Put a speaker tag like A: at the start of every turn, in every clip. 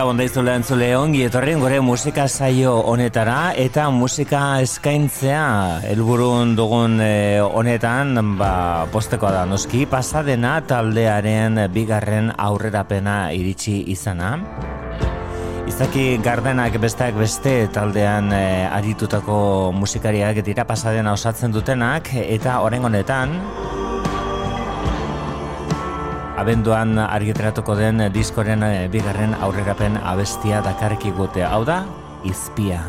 A: Gabon daizu lehen zule ongi etorrien gore musika saio honetara eta musika eskaintzea helburun dugun e, honetan ba, posteko da noski. Pasadena taldearen bigarren aurrerapena iritsi izana. Izaki gardenak besteak beste taldean e, aritutako musikariak dira pasadena osatzen dutenak eta horren honetan abenduan argitratuko den diskoren eh, bigarren aurrerapen abestia dakarki gute. Hau da, izpia.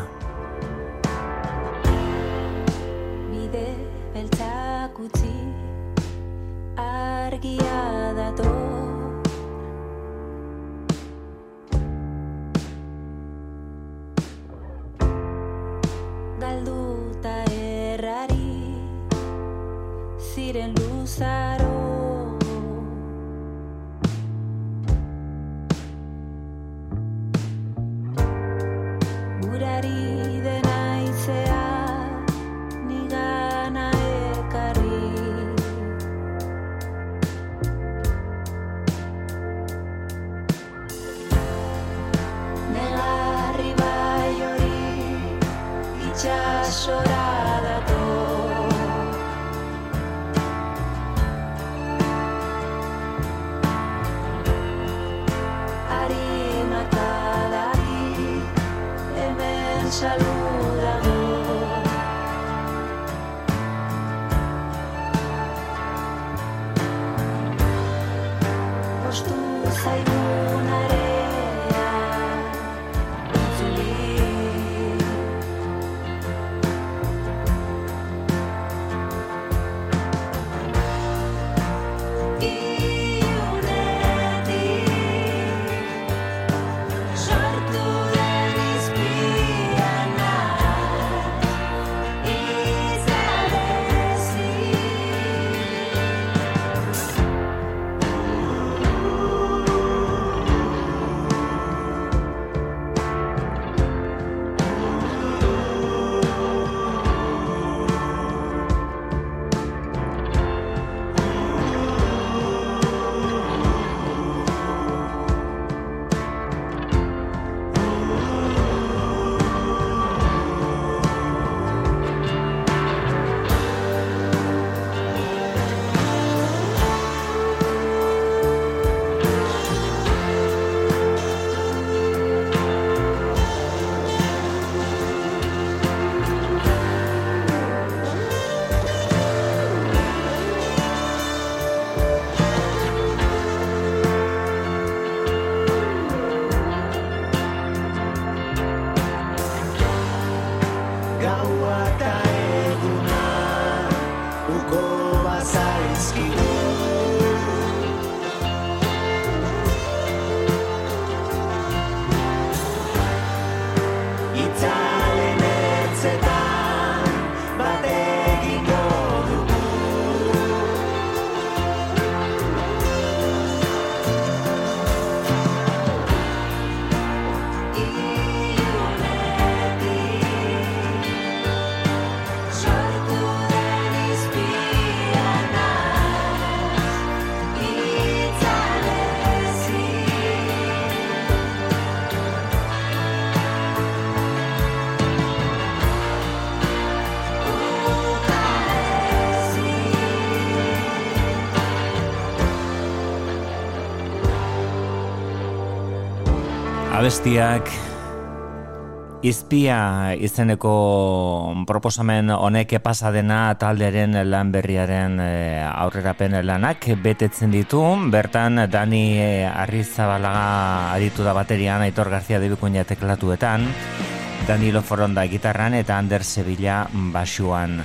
A: Abestiak
B: Izpia izeneko proposamen honek epasa dena taldearen lan berriaren e, aurrerapen lanak betetzen ditu. Bertan Dani e, Arrizabalaga aditu da baterian Aitor Garzia debikunia teklatuetan. Danilo Foronda gitarran eta Ander Sevilla basuan.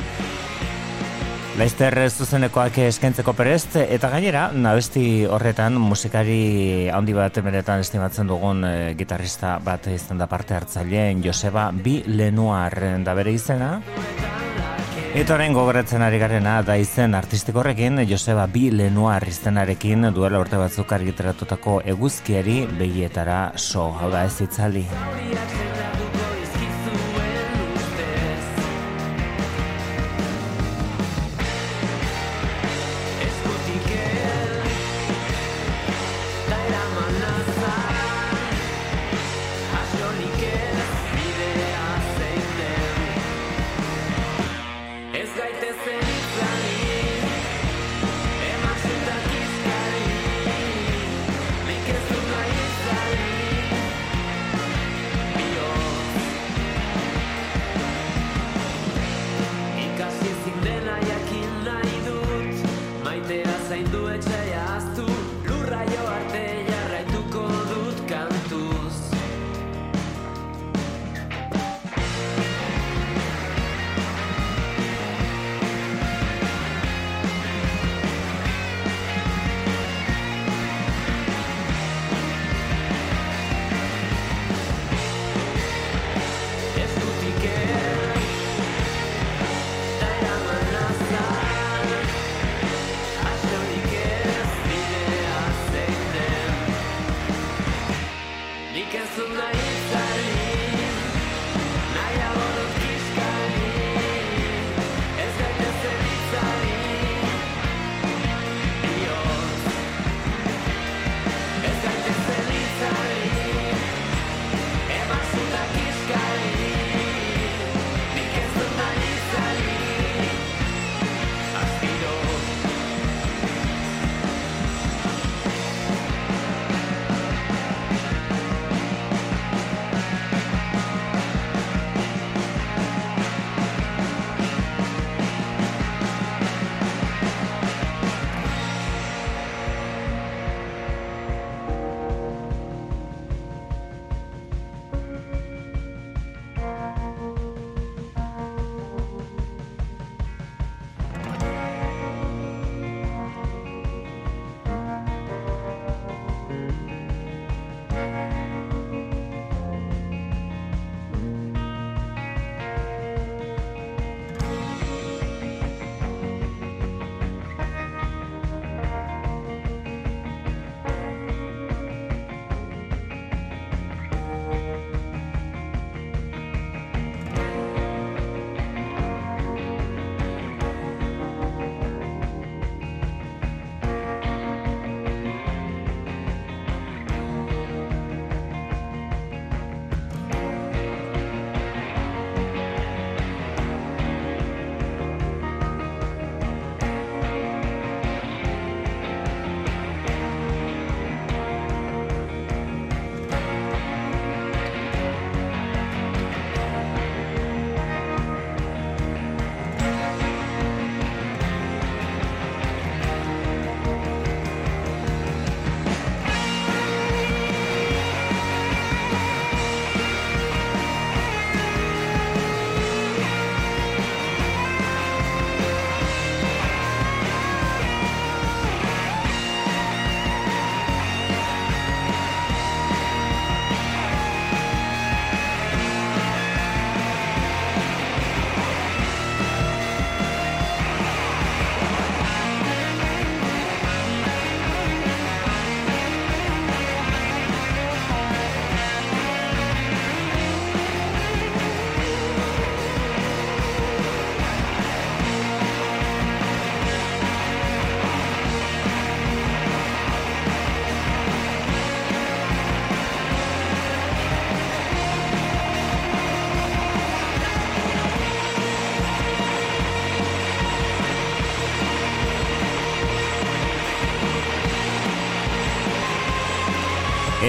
B: Laizter zuzenekoak eskentzeko perest, eta gainera, nabesti horretan musikari handi bat emeretan estimatzen dugun e, gitarrista bat izan da parte hartzaileen Joseba Bi Lenuar da bere izena. Eta horrein gogoratzen ari garena da izen artistiko horrekin Joseba Bi Lenuar iztenarekin duela urte batzuk argiteratutako eguzkiari begietara so, hau da ez itzali.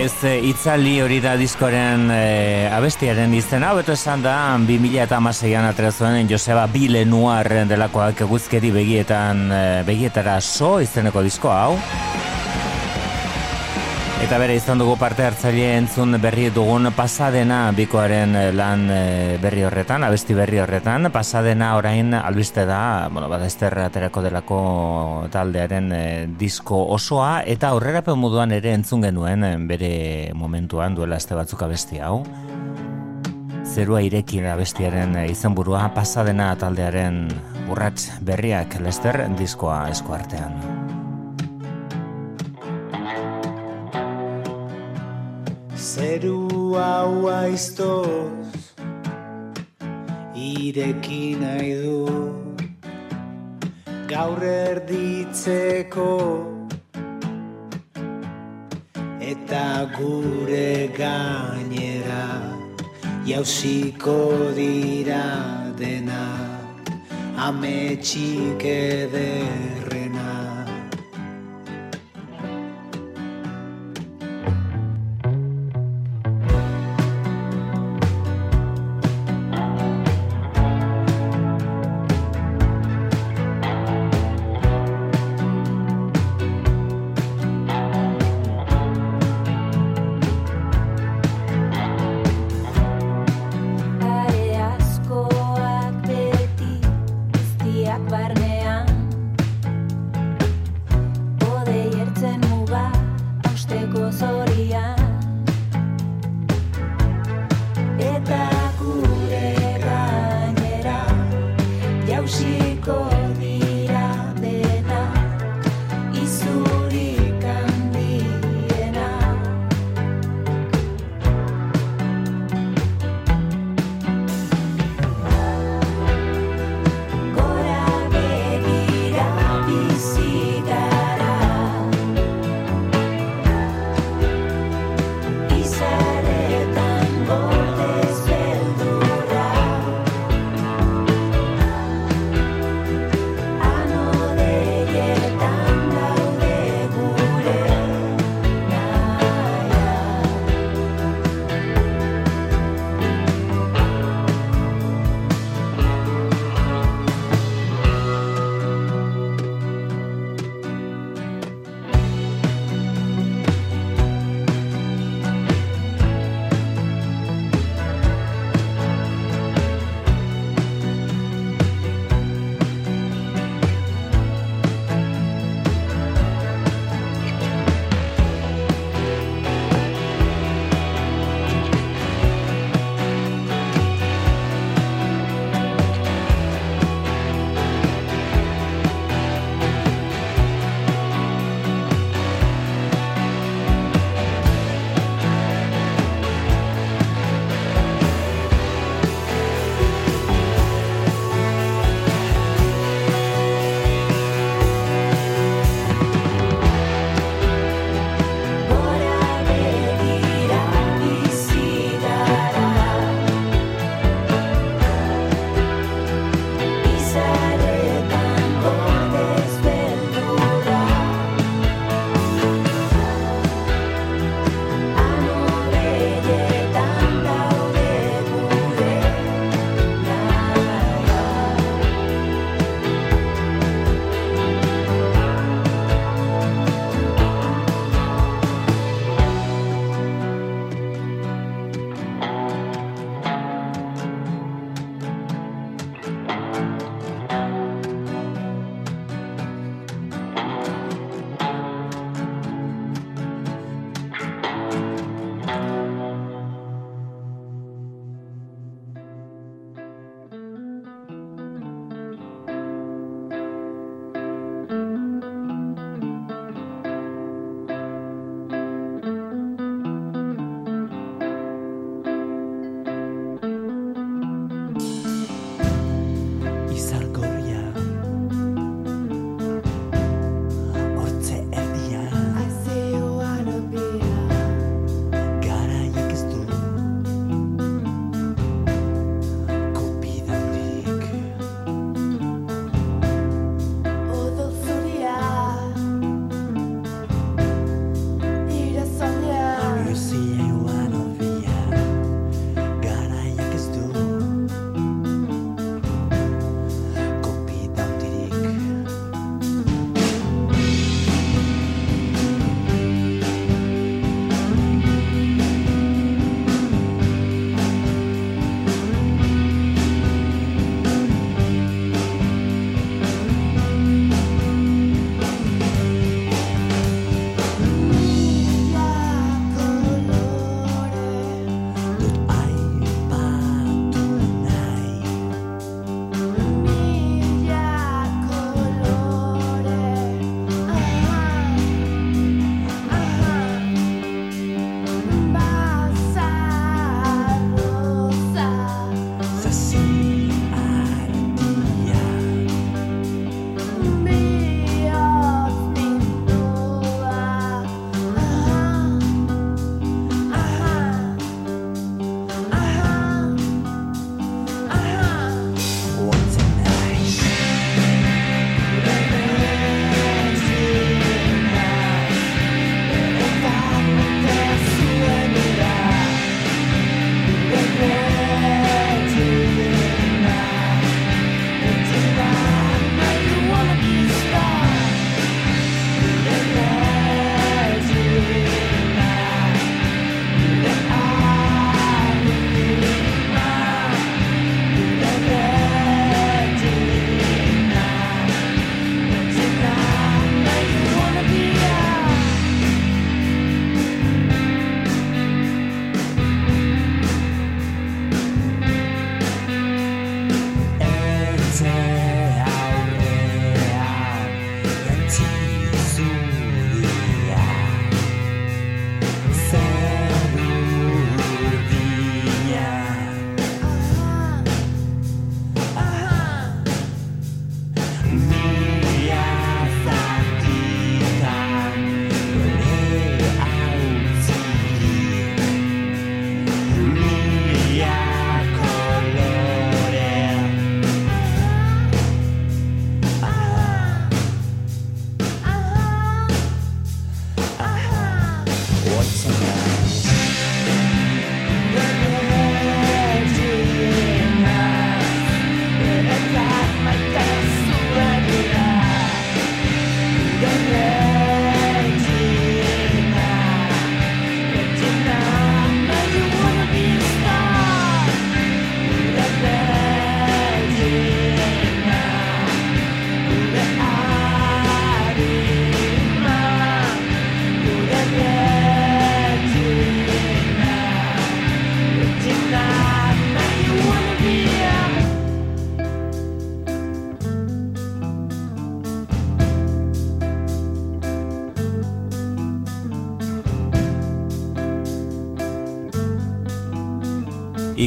B: Ez itzali hori da diskoren e, abestiaren izena, beto esan da 2000 eta amaseian atrezuen Joseba Bile Nuar delakoak eguzkeri begietan, e, begietara so izeneko disko hau. Eta bere izan dugu parte hartzaile entzun berri dugun pasadena bikoaren eh, lan eh, berri horretan, abesti berri horretan, pasadena orain albiste da, bueno, bada esterra aterako delako taldearen eh, disko osoa, eta aurrerapen moduan ere entzun genuen bere momentuan duela este batzuk abesti hau. Zerua irekin abestiaren izenburua pasadena taldearen urrats berriak lester diskoa eskuartean.
C: Zeru hau aiztoz Ireki nahi du. Gaur erditzeko Eta gure gainera Jauziko dira dena Ametxik ederrena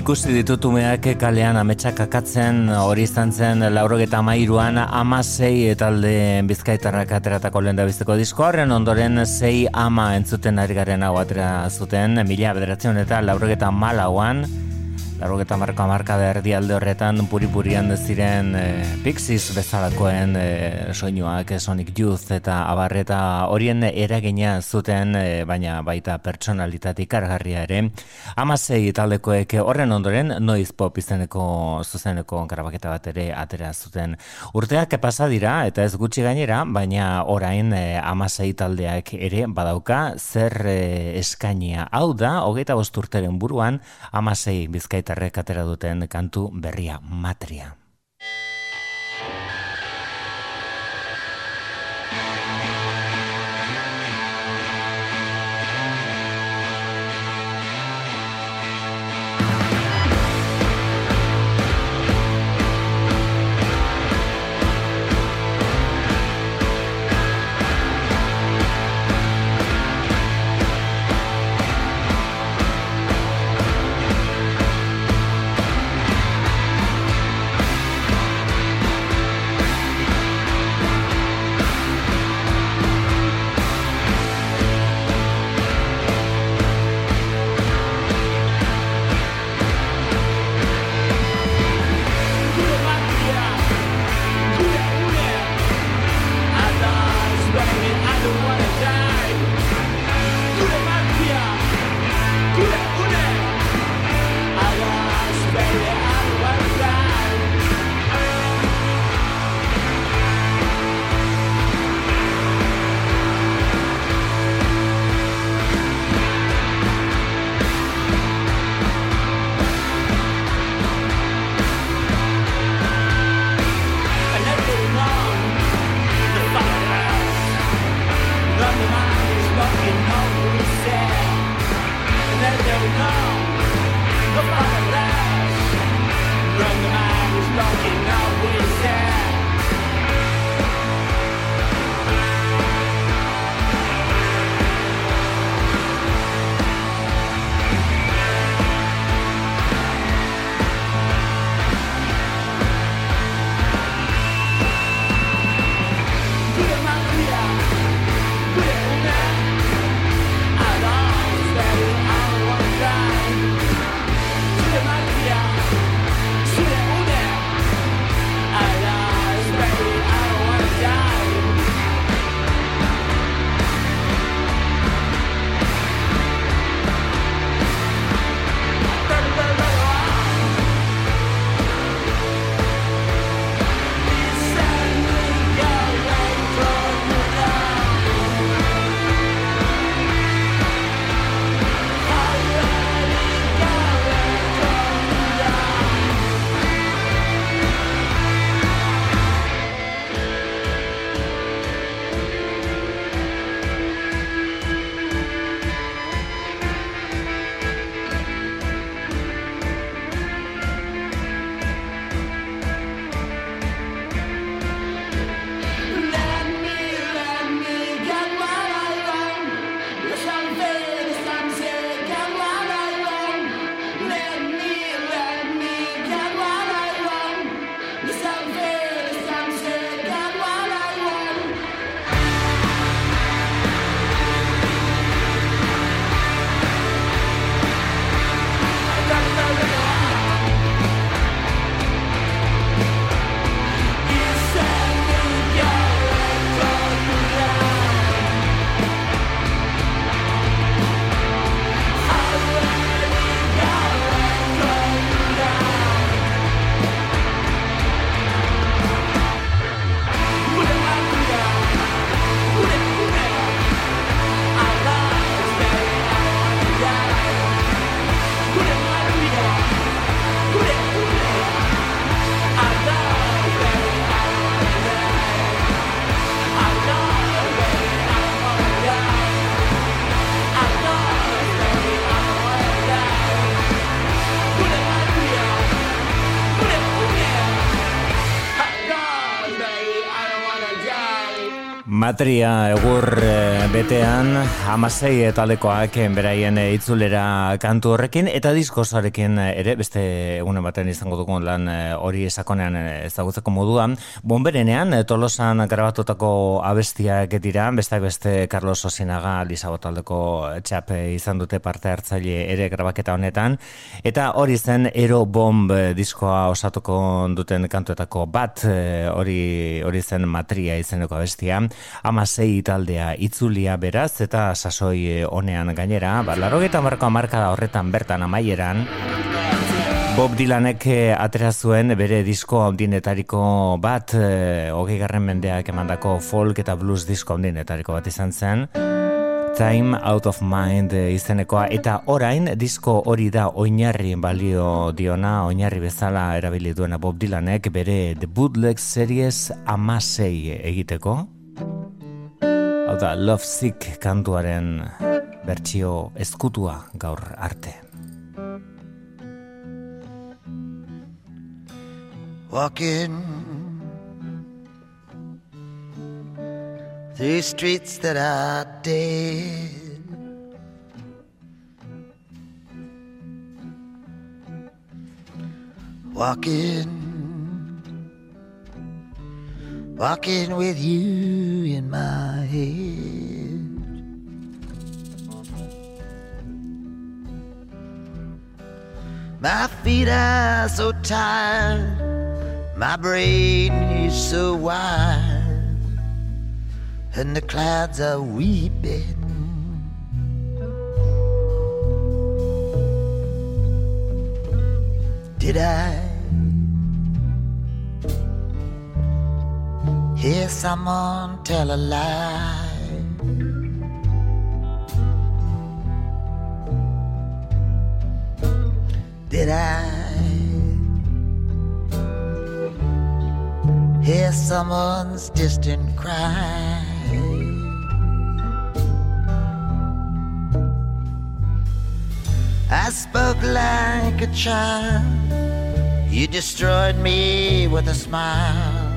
B: Ikusi ditutumeak kalean ametsak akatzen hori izan zen laurogeta mairuan ama zei talde bizkaitarrak ateratako lehen da bizteko disko horren ondoren zei ama entzuten ari garen hau atera zuten mila bederatzen eta laurogeta malauan Larrogeta marka marka da erdi alde horretan puri-purian ziren e, Pixies bezalakoen e, soinuak, Sonic Youth eta abarreta horien eragina zuten, e, baina baita pertsonalitatik kargarria ere. Amasei taldekoek horren ondoren noiz pop izeneko zuzeneko grabaketa bat ere atera zuten. Urteak pasa dira eta ez gutxi gainera, baina orain e, amasei taldeak ere badauka zer e, eskainia. Hau da, hogeita bosturteren buruan, amasei bizkaita herritarrek atera duten kantu berria matria. Matria egur e, betean amasei etalekoak beraien itzulera kantu horrekin eta diskosarekin ere beste egunen baten izango dugun lan eh, hori esakonean ezagutzeko moduan bonberenean tolosan grabatutako abestiak dira beste beste Carlos Osinaga Lisa Botaldeko txap izan dute parte hartzaile ere grabaketa honetan. Eta hori zen Ero Bomb diskoa osatuko duten kantuetako bat hori hori zen Matria izeneko abestia. Amasei taldea itzulia beraz eta sasoi eh, honean gainera, ba, larogeta marko marka da horretan bertan amaieran, Bob Dylanek eh, atera zuen bere disko handinetariko bat, e, hogei garren mendeak emandako folk eta blues disko handinetariko bat izan zen, Time Out of Mind izenekoa eta orain disko hori da oinarri balio diona, oinarri bezala erabili duena Bob Dylanek bere The Bootleg Series amasei egiteko. Hau da, Love Sick kantuaren bertsio eskutua gaur arte.
D: Walking through streets that are dead Walking walking with you in my head. My feet are so tired, my brain is so wide, and the clouds are weeping. Did I? Hear someone tell a lie. Did I hear someone's distant cry? I spoke like a child. You destroyed me with a smile.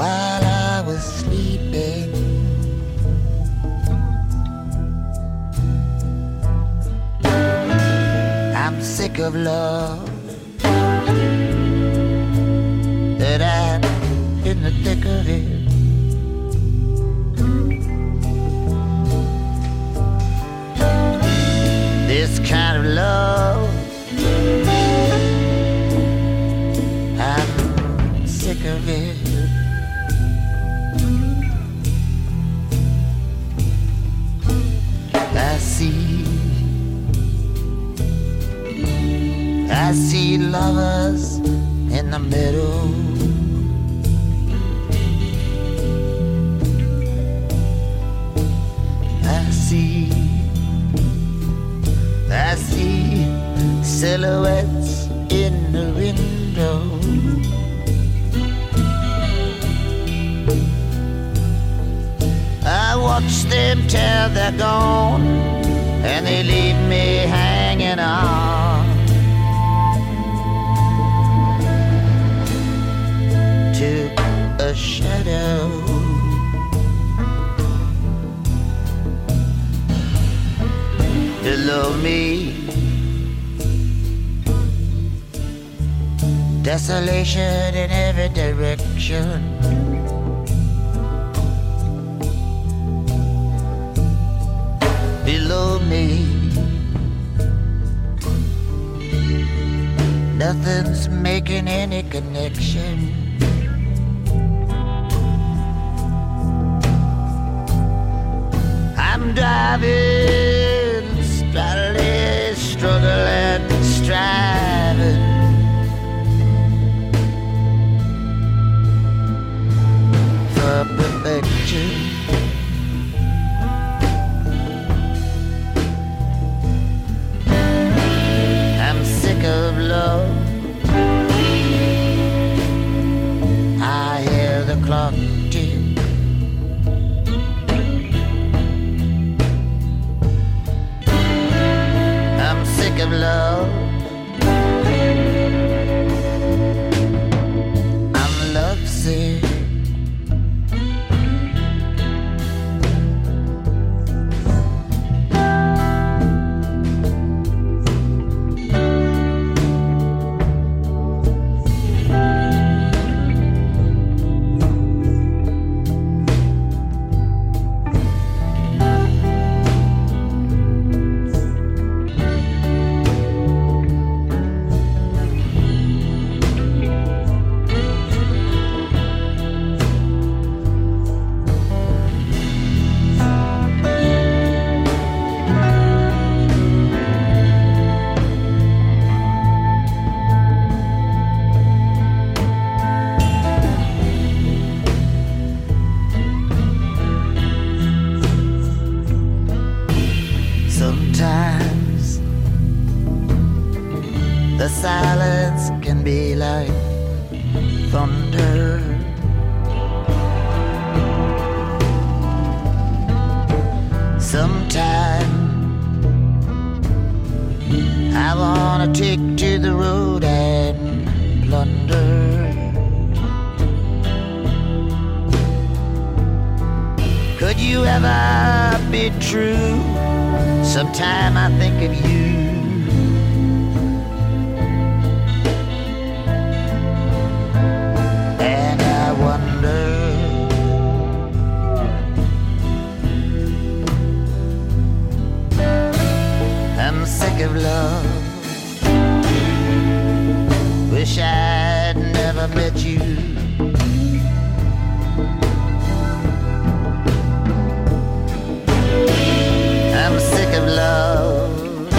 D: While I was sleeping. I'm sick of love that I'm in the thick of it. I wanna take to the road and plunder. Could you ever be true? Sometime I think of you. Wish I'd never met you. I'm sick of love.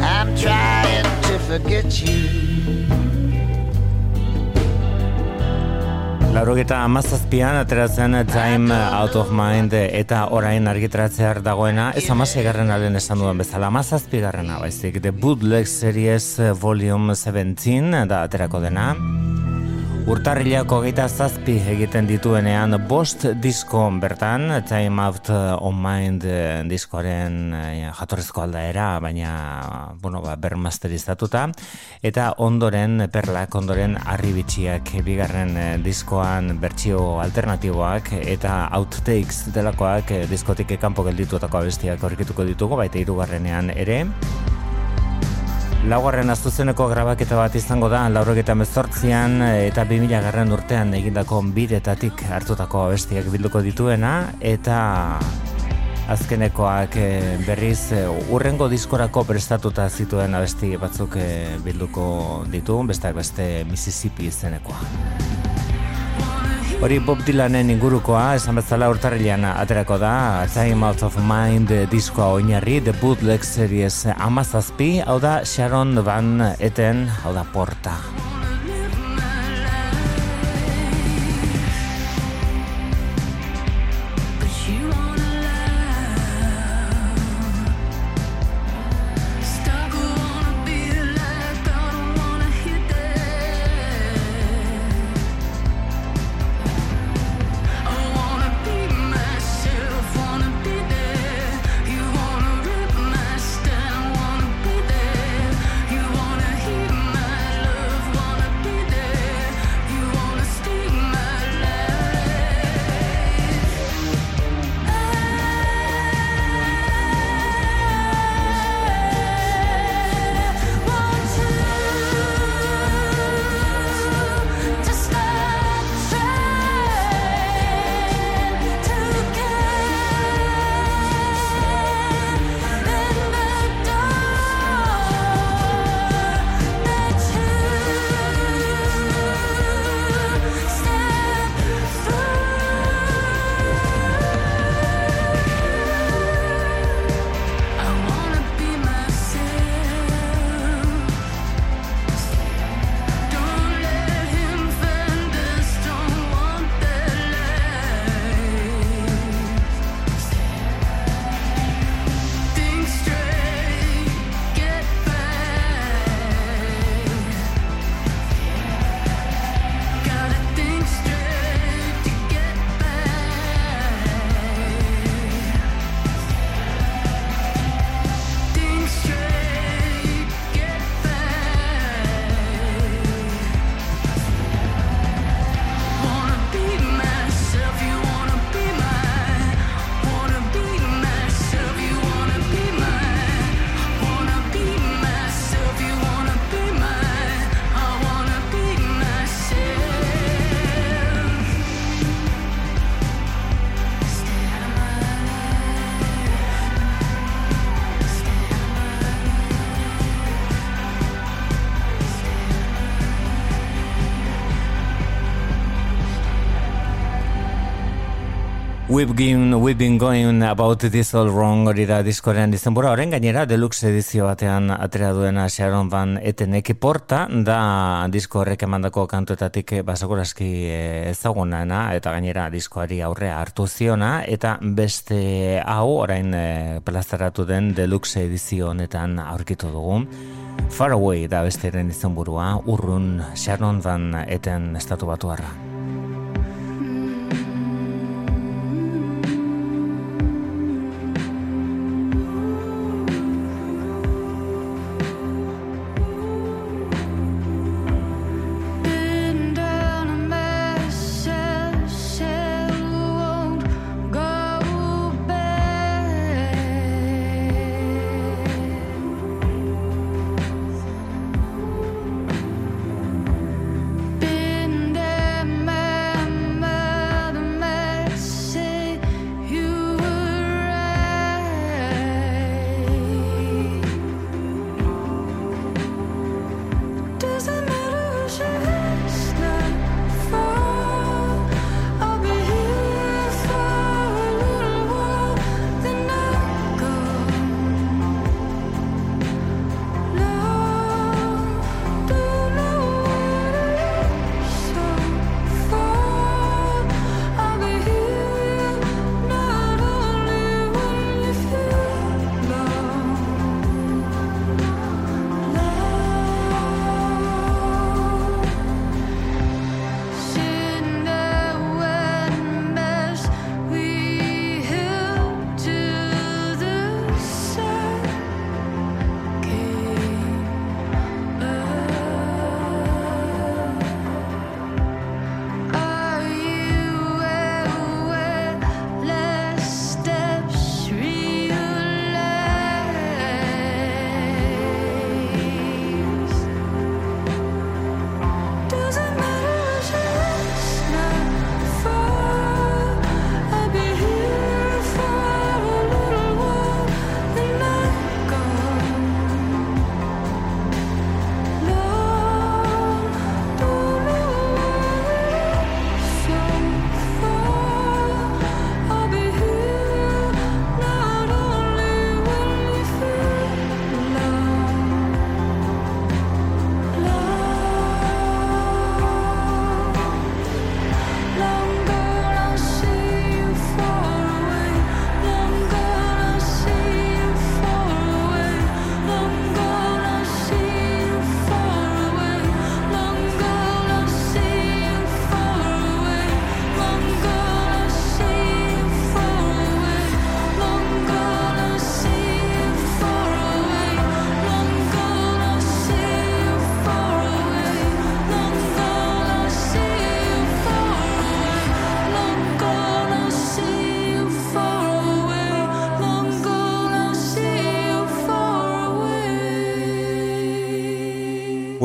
D: I'm trying to forget you.
B: Laurogeta amazazpian ateratzen Time Out of Mind eta orain argitratzear dagoena. Ez amasegarren alen esan duen bezala amazazpigarrena baizik. The Bootleg Series Volume 17 da aterako dena Urtarrilako geita zazpi egiten dituenean bost disko bertan, Time Out on Mind diskoaren eh, jatorrezko aldaera, baina bueno, ba, bermasterizatuta, eta ondoren, perlak ondoren arribitxiak bigarren eh, diskoan bertsio alternatiboak eta outtakes delakoak eh, diskotik kanpo geldituetako abestiak aurkituko ditugu, baita hirugarrenean ere. Laugarren azuzeneko grabaketa bat izango da, laurogeta mezortzian eta 2000 garren urtean egindako biretatik hartutako abestiak bilduko dituena, eta azkenekoak eh, berriz eh, urrengo diskorako prestatuta zituen abesti batzuk eh, bilduko ditu, besteak beste Mississippi izenekoa. Hori Bob Dylanen ingurukoa, esan bezala urtarrilean aterako da, Time Out of Mind diskoa oinarri, The Bootleg Series amazazpi, hau da Sharon Van Eten, hau da Porta. We've been, we've been going about this all wrong hori da diskorean izenbura. Horren gainera, deluxe edizio batean atera duena Sharon Van Etenek porta, da disko horrek emandako kantuetatik basakuraski eh, ezagunana, eta gainera diskoari aurrea hartu ziona, eta beste hau orain e, plazaratu den deluxe edizio honetan aurkitu dugu.
E: Far Away da besteren izan burua, urrun Sharon Van eten estatu batu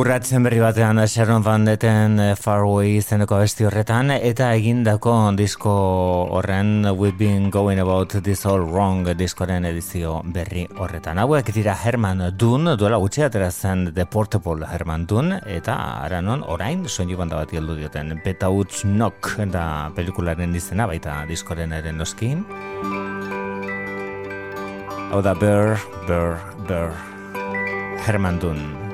E: Urratzen berri batean Sharon Van Deten eh, Far Away izeneko abesti horretan eta egindako disko horren We've Been Going About This All Wrong diskoren edizio berri horretan. Hauek dira Herman Dun, duela gutxi aterazen The Portable Herman Dun eta aranon orain soinu banda bat heldu dioten Beta Uts Knock da pelikularen izena baita diskoren eren noskin. Hau da Burr, Burr, Burr Herman Dun.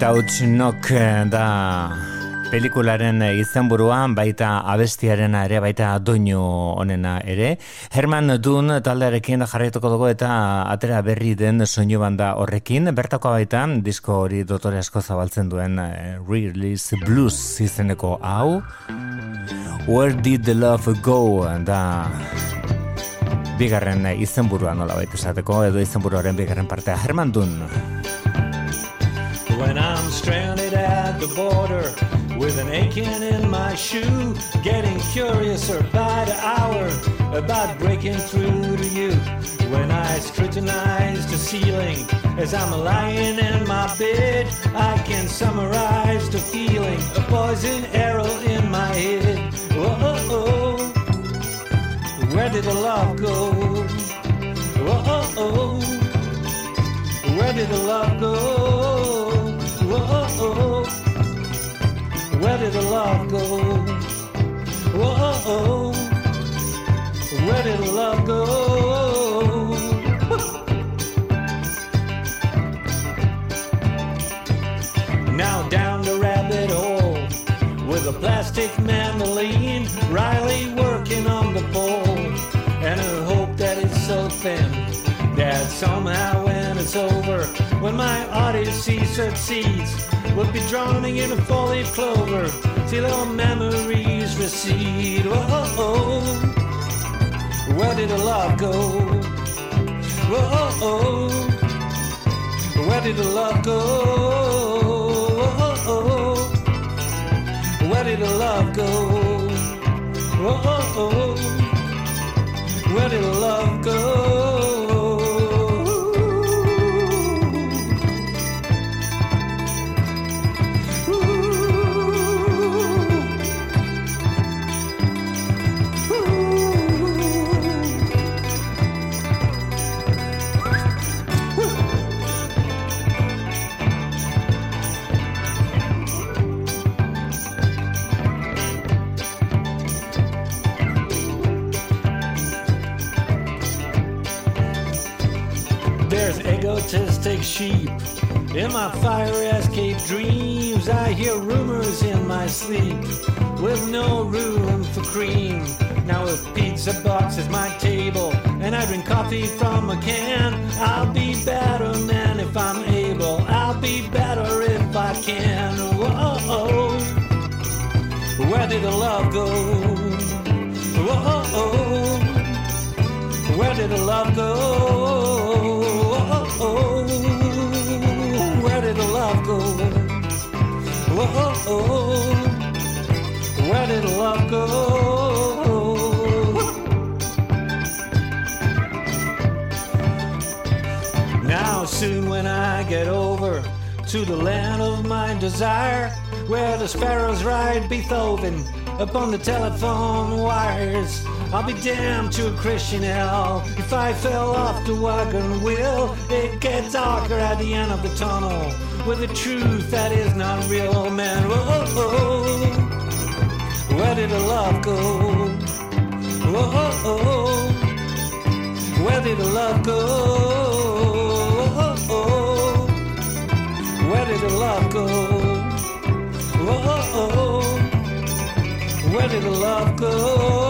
B: Eta utxinok eh, da pelikularen izenburuan baita abestiarena ere baita doinu onena ere. Herman Dun taldearekin jarraituko dugu eta atera berri den soinu banda horrekin. Bertako baita disko hori dotore asko zabaltzen duen eh, Release Blues izeneko hau. Where did the love go? Da bigarren izenburua nola baita esateko edo izenburuaren bigarren partea Herman Dun.
F: The border with an aching in my shoe, getting curiouser by the hour about breaking through to you. When I scrutinize the ceiling as I'm lying in my bed, I can summarize the feeling, a poison arrow in my head. Whoa, where did the love go? Whoa, where did the love go? Whoa, where did the love go? Whoa, where did the love go? now down the rabbit hole with a plastic mandolin, Riley working on the pole, and I hope that it's so thin that somehow when it's over, when my odyssey succeeds, we'll be drowning in a four-leaf clover till our memories recede. Whoa, where did the love go? Whoa, where did the love go? Where did the love go? Whoa, where did the love go? Sheep in my fire escape dreams. I hear rumors in my sleep with no room for cream. Now if pizza box is my table and I drink coffee from a can, I'll be better man if I'm able. I'll be better if I can. Whoa, where did the love go? Whoa, where did the love go? Where did love go? Now soon when I get over to the land of my desire, where the sparrows ride Beethoven upon the telephone wires. I'll be damned to a Christian hell if I fell off the wagon wheel. It gets darker at the end of the tunnel with a truth that is not real, oh man. Whoa, where did the love go? Whoa, where did the love go? Where did the love go? Whoa, where did the love go?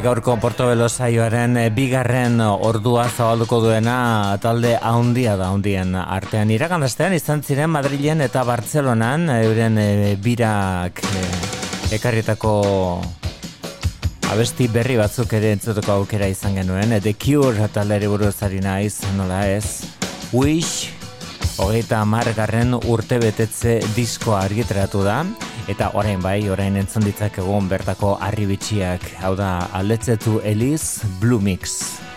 B: Gaurko Portobelo saioaren eh, bigarren ordua zabalduko duena talde handia da handien artean. Iragandastean izan ziren Madrilen eta Bartzelonan euren e, birak e, ekarrietako abesti berri batzuk ere entzuteko aukera izan genuen. The Cure talde buruz ari naiz, nola ez? Wish, hogeita margarren urte betetze diskoa argitratu da. Eta orain bai, orain entzun ditzak egon bertako arribitxiak, hau da, aldetzetu Eliz Blue Mix.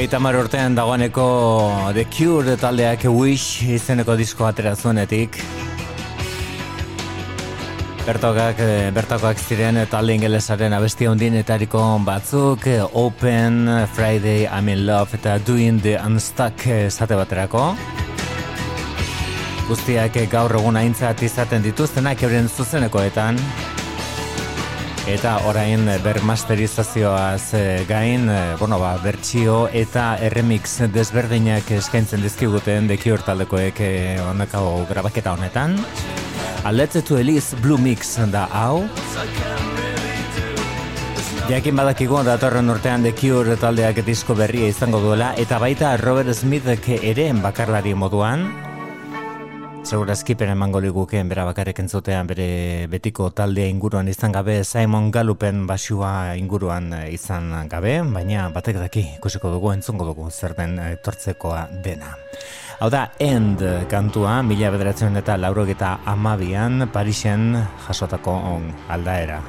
B: Hogeita urtean dagoeneko The Cure taldeak Wish izeneko disko atera zuenetik. Bertokak, eh, bertakoak ziren talde ingelesaren abesti ondienetariko batzuk Open, Friday, I'm in Love eta Doing the Unstuck esate baterako. Guztiak gaur egun aintzat izaten dituztenak euren zuzenekoetan. Eta orain bermasterizazioaz eh, gain, eh, bueno, ba, bertxio eta erremix desberdinak eskaintzen dizkiguten dekior taldekoek eh, honekau grabaketa honetan. Aletzetu Eliz Blue Mix da hau. Jakin badakigu datorren urtean The Cure taldeak disko berria izango duela eta baita Robert Smithek ere bakarlari moduan. Segurazki peren emango ligukeen bera bakarrik entzutean bere betiko taldea inguruan izan gabe Simon Gallupen basua inguruan eh, izan gabe, baina batek daki ikusiko dugu entzungo dugu zer den etortzekoa dena. Hau da, End kantua, mila bederatzen eta laurogeta amabian Parisen jasotako on aldaera.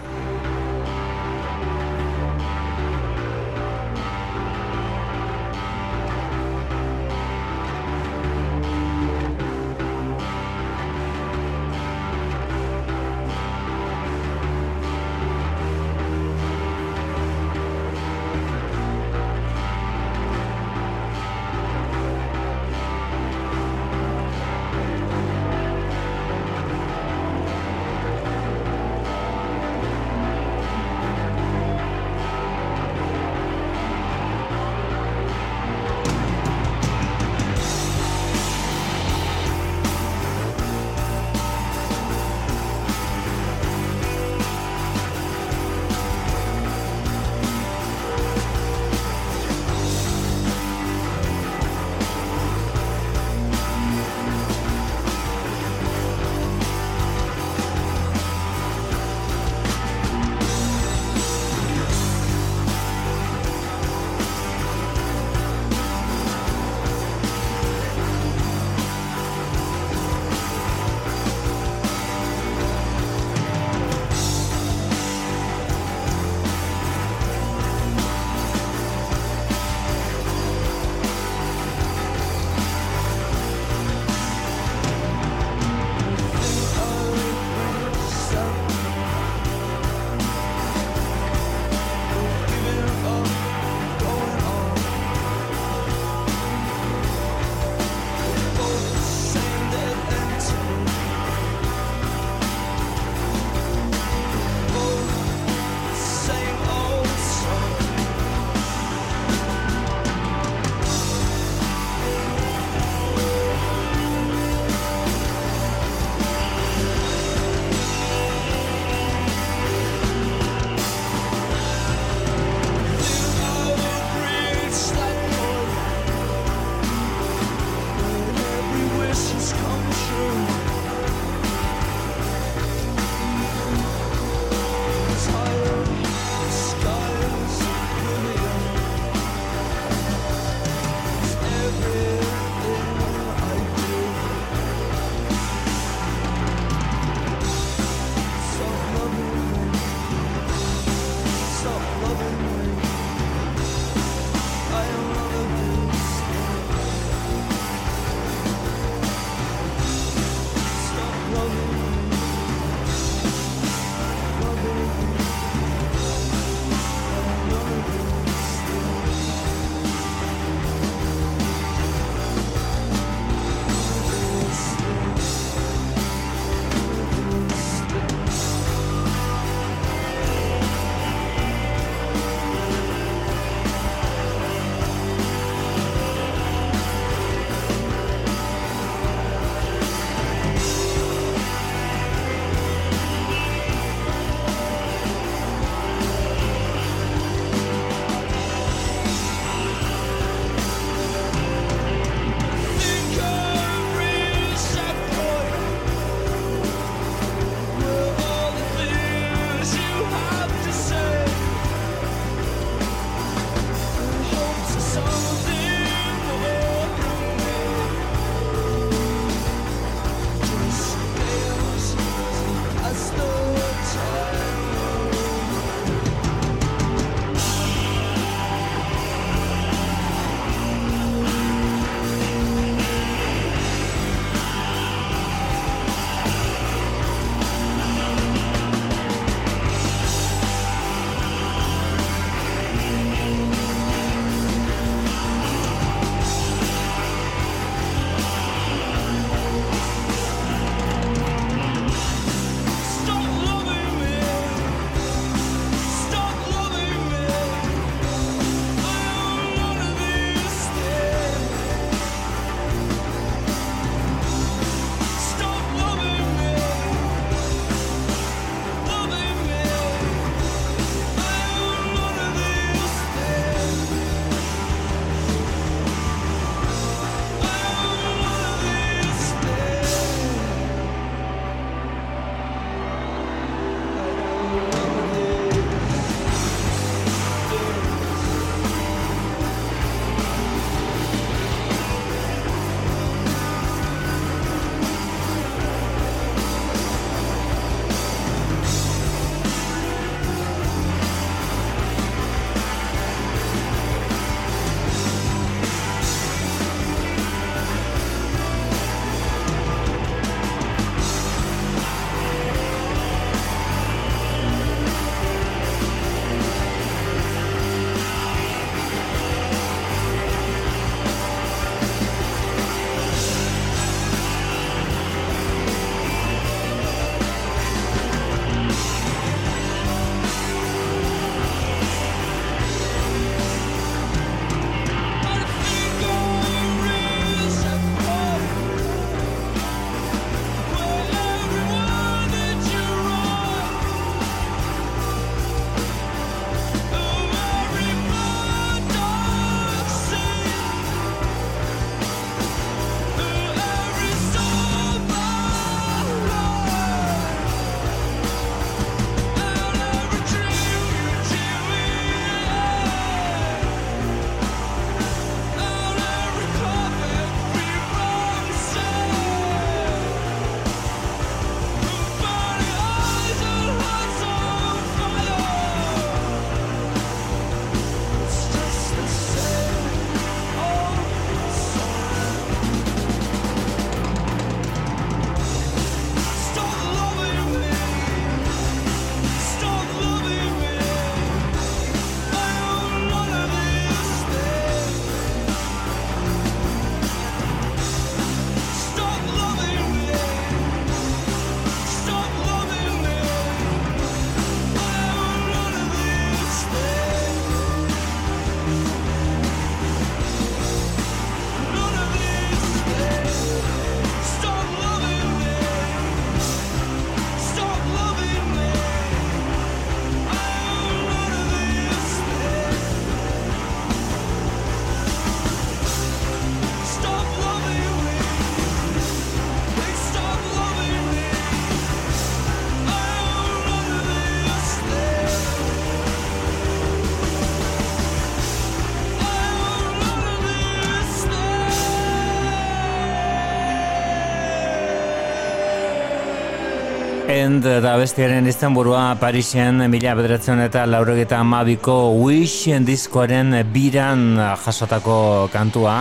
G: End da bestiaren izenburua Parisen mila bederatzen eta laurogeta amabiko Wish diskoaren biran jasotako kantua.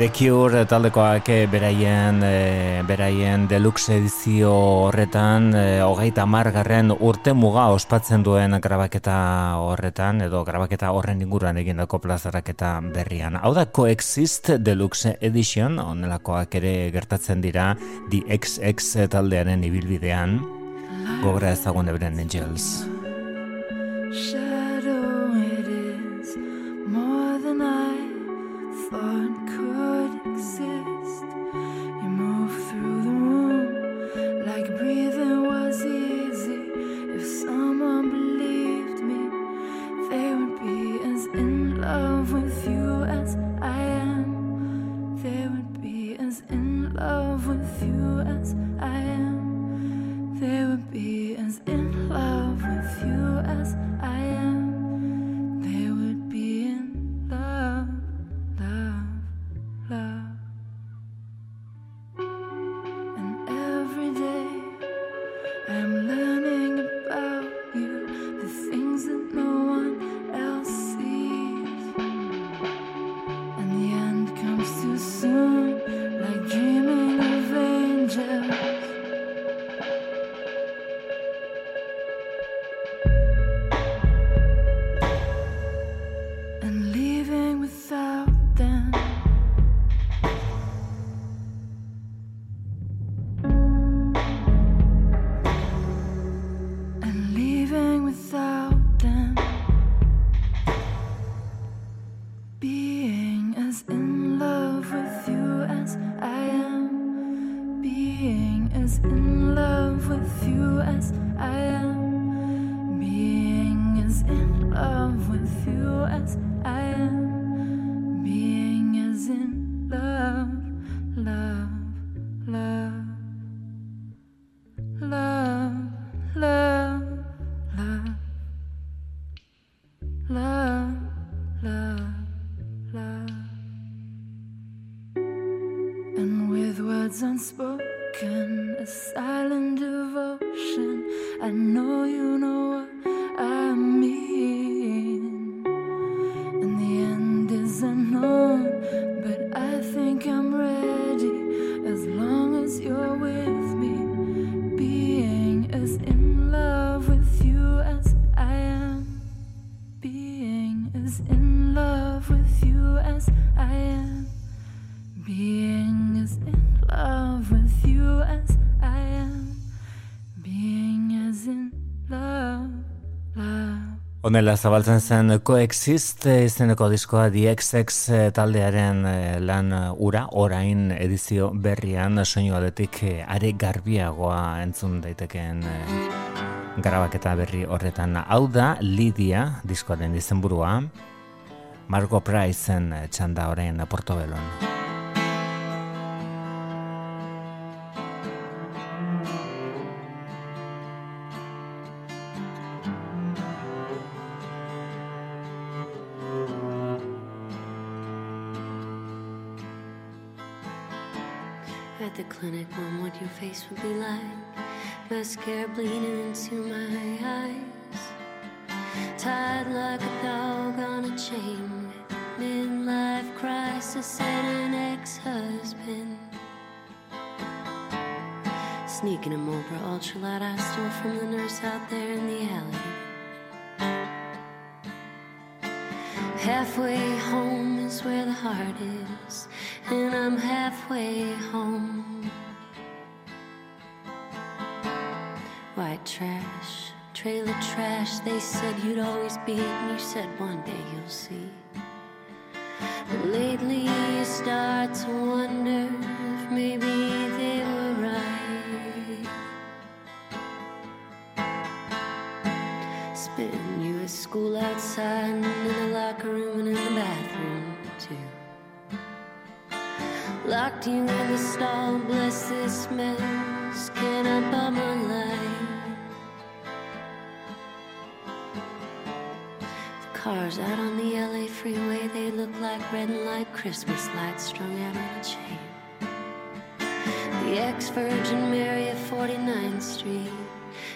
G: The Cure taldekoak eh, beraien, e, beraien deluxe edizio horretan, e, hogeita margarren urte muga ospatzen duen grabaketa horretan, edo grabaketa horren inguruan egindako plazaraketa berrian. Hau da Coexist Deluxe Edition, onelakoak ere gertatzen dira, The XX taldearen ibilbidean, gogora ezagun ebren Angels. Honela zabaltzen zen Coexist izeneko diskoa DXX eh, taldearen eh, lan ura, orain edizio berrian soinu aletik eh, are garbiagoa entzun daitekeen garabaketa berri horretan. Hau da Lidia diskoaren izenburua, Margo Priceen txanda orain Portobelon.
H: Sneaking a Marlboro ultralight I stole from the nurse out there in the alley. Halfway home is where the heart is, and I'm halfway home. White trash, trailer trash. They said you'd always be, and you said one day you'll see. But lately you start to wonder if maybe school outside, and in the locker room, and in the bathroom too. Locked you in the stall, bless this mess. Can I buy my life? The Cars out on the LA freeway, they look like red and light Christmas lights strung out on a chain. The ex-Virgin Mary of 49th Street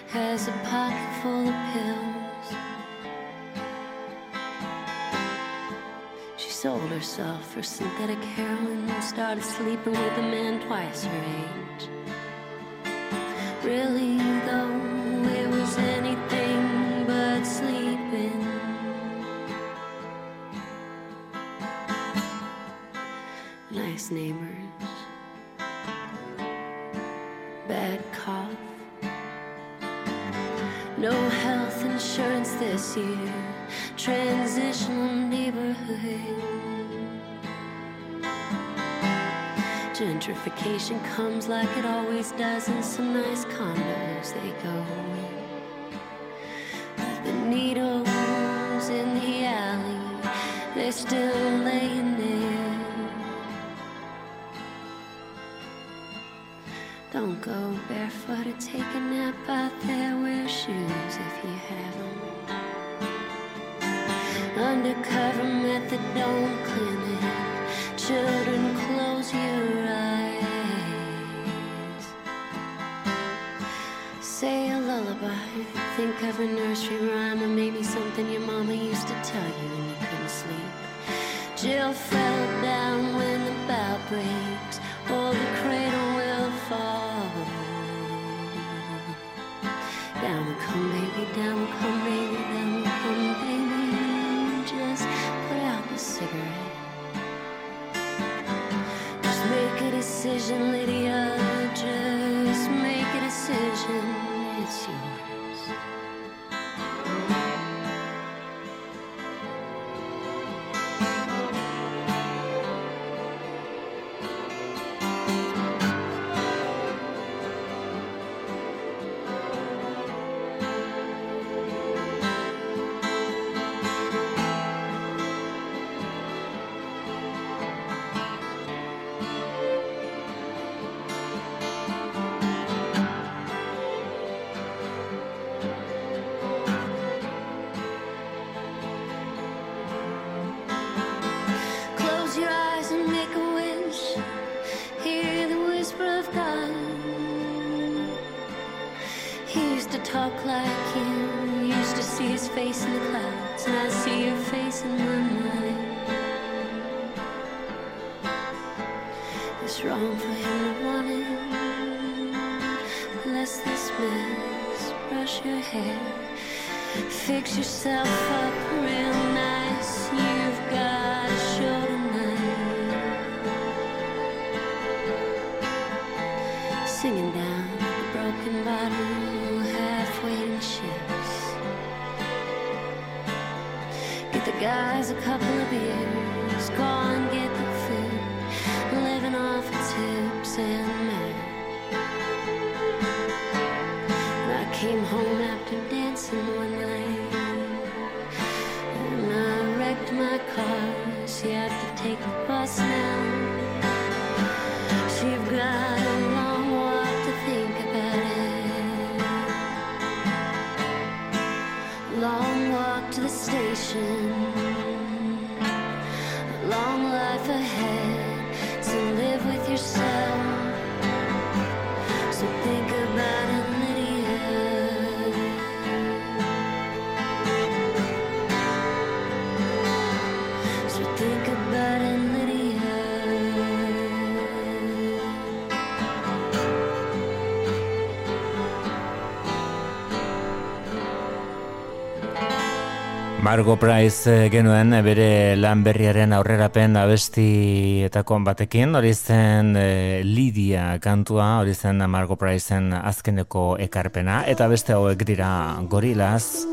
H: has a pocket full of pills. Sold herself for synthetic heroin and started sleeping with a man twice her age. Really, though, it was anything but sleeping. Nice neighbors. Bad cough. No health insurance this year. Transitional neighborhood. Gentrification comes like it always does in some nice condos they go With the needles in the alley, they're still laying there. Don't go barefoot or take a nap out there. Wear shoes if you have them. Undercover methadone clinic. Children, close your eyes. Say a lullaby. Think of a nursery rhyme or maybe something your mama used to tell you when you couldn't sleep. Jill fell down when the breaks. Oh, the cradle will fall. Down come, baby, down come, decision, Lydia. Just make a decision. Talk like you. Used to see his face in the clouds, and I see your face in my mind. It's wrong for him to want it. Bless this mess. Brush your hair. Fix yourself up real nice. You've got a show. Guys a couple of beers, go and get the food. Living off of tips and men. I came home after dancing one night.
B: Margo Price eh, genuen bere lan berriaren aurrerapen abestietako batekin, hori zen eh, Lidia kantua, hori zen Margo Priceen azkeneko ekarpena, eta beste hauek dira gorilaz,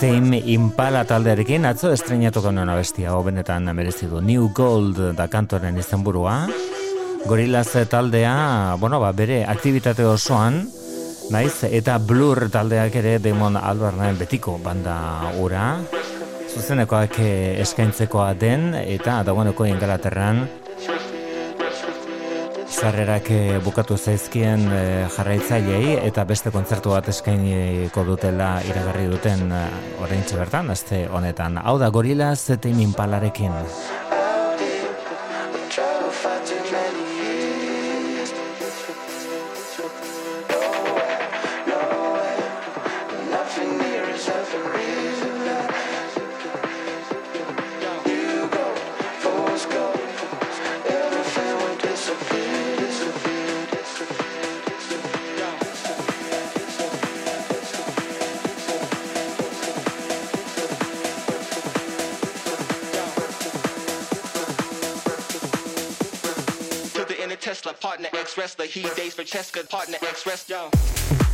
B: Tame Impala taldearekin, atzo estrenatuko nuen abestia, hau benetan merezi du. New Gold da kantoren izenburua, Gorilaz taldea, bueno, ba, bere aktivitate osoan, naiz, eta Blur taldeak ere Damon Albarnen betiko banda ura, zuzenekoak eh, eskaintzekoa den, eta dagoeneko ingalaterran, Zarrerak eh, bukatu zaizkien eh, jarraitzailei eta beste kontzertu bat eskainiko dutela iragarri duten oraintxe bertan, aste honetan. Hau da gorila zetein impalarekin.
I: Tesla, partner ex wrestler. He dates for Cheska, partner ex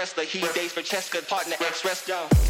I: wrestler. wrestler. He dates for Cheska, partner ex wrestler.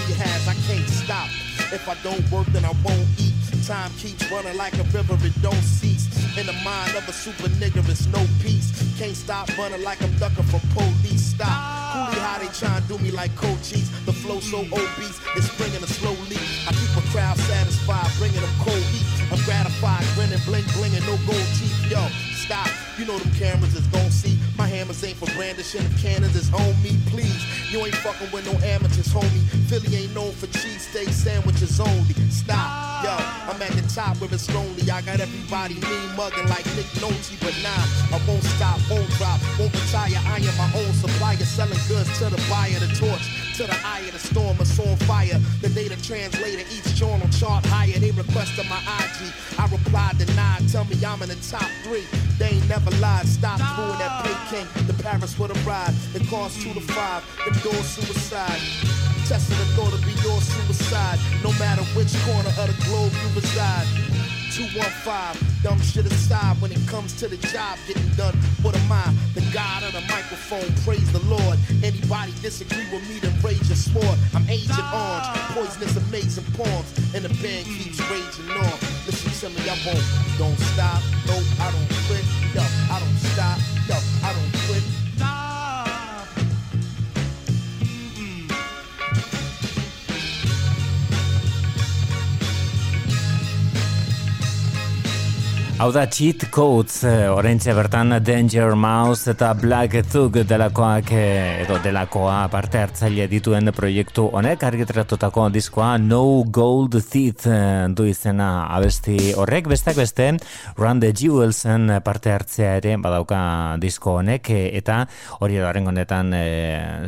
J: has. I can't stop. If I don't work, then I won't eat. Time keeps running like a river, it don't cease. In the mind of a super nigga, it's no peace. Can't stop running like I'm ducking from police. Stop. Coolie how they tryin' do me like cold cheese. The flow so obese, it's bringing a slow leak. I keep a crowd satisfied, bringing them cold heat. I'm gratified, grinning, bling, blinging, no gold teeth. Yo, stop. You know them cameras is gon' hammers ain't for brandishing. If cannons is on me, please. You ain't fucking with no amateurs, homie. Philly ain't known for cheesesteak sandwiches only. Stop, yo. I'm at the top where it's lonely. I got everybody mean mugging like Nick Nolte, but nah, I won't stop, won't drop, won't retire. I am my own supplier, selling goods to the buyer, the torch to the eye of the storm, it's on fire. The data translator. Each journal chart higher, they requested my IG. I replied, denied, tell me I'm in the top three. They ain't never lied. Stop doing that big king, the Paris for the ride. It costs two to five. Them doors suicide. Testing the thought of your suicide. No matter which corner of the globe you reside. 215, dumb shit aside when it comes to the job getting done. What am I? The god of the microphone, praise the Lord. Anybody disagree with me, then rage your sword. I'm Agent Orange, poisonous, amazing poems, and the band keeps raging on. Listen to me, I won't, don't stop, no, I don't quit, yo,
B: Hau da cheat codes, eh, oraintxe bertan Danger Mouse eta Black Thug delakoak eh, edo delakoa parte hartzaile dituen proiektu honek argitratutako diskoa No Gold Teeth eh, du izena abesti horrek, besteak beste Run the Jewelsen parte hartzea ere badauka disko honek eta hori edo horren honetan e,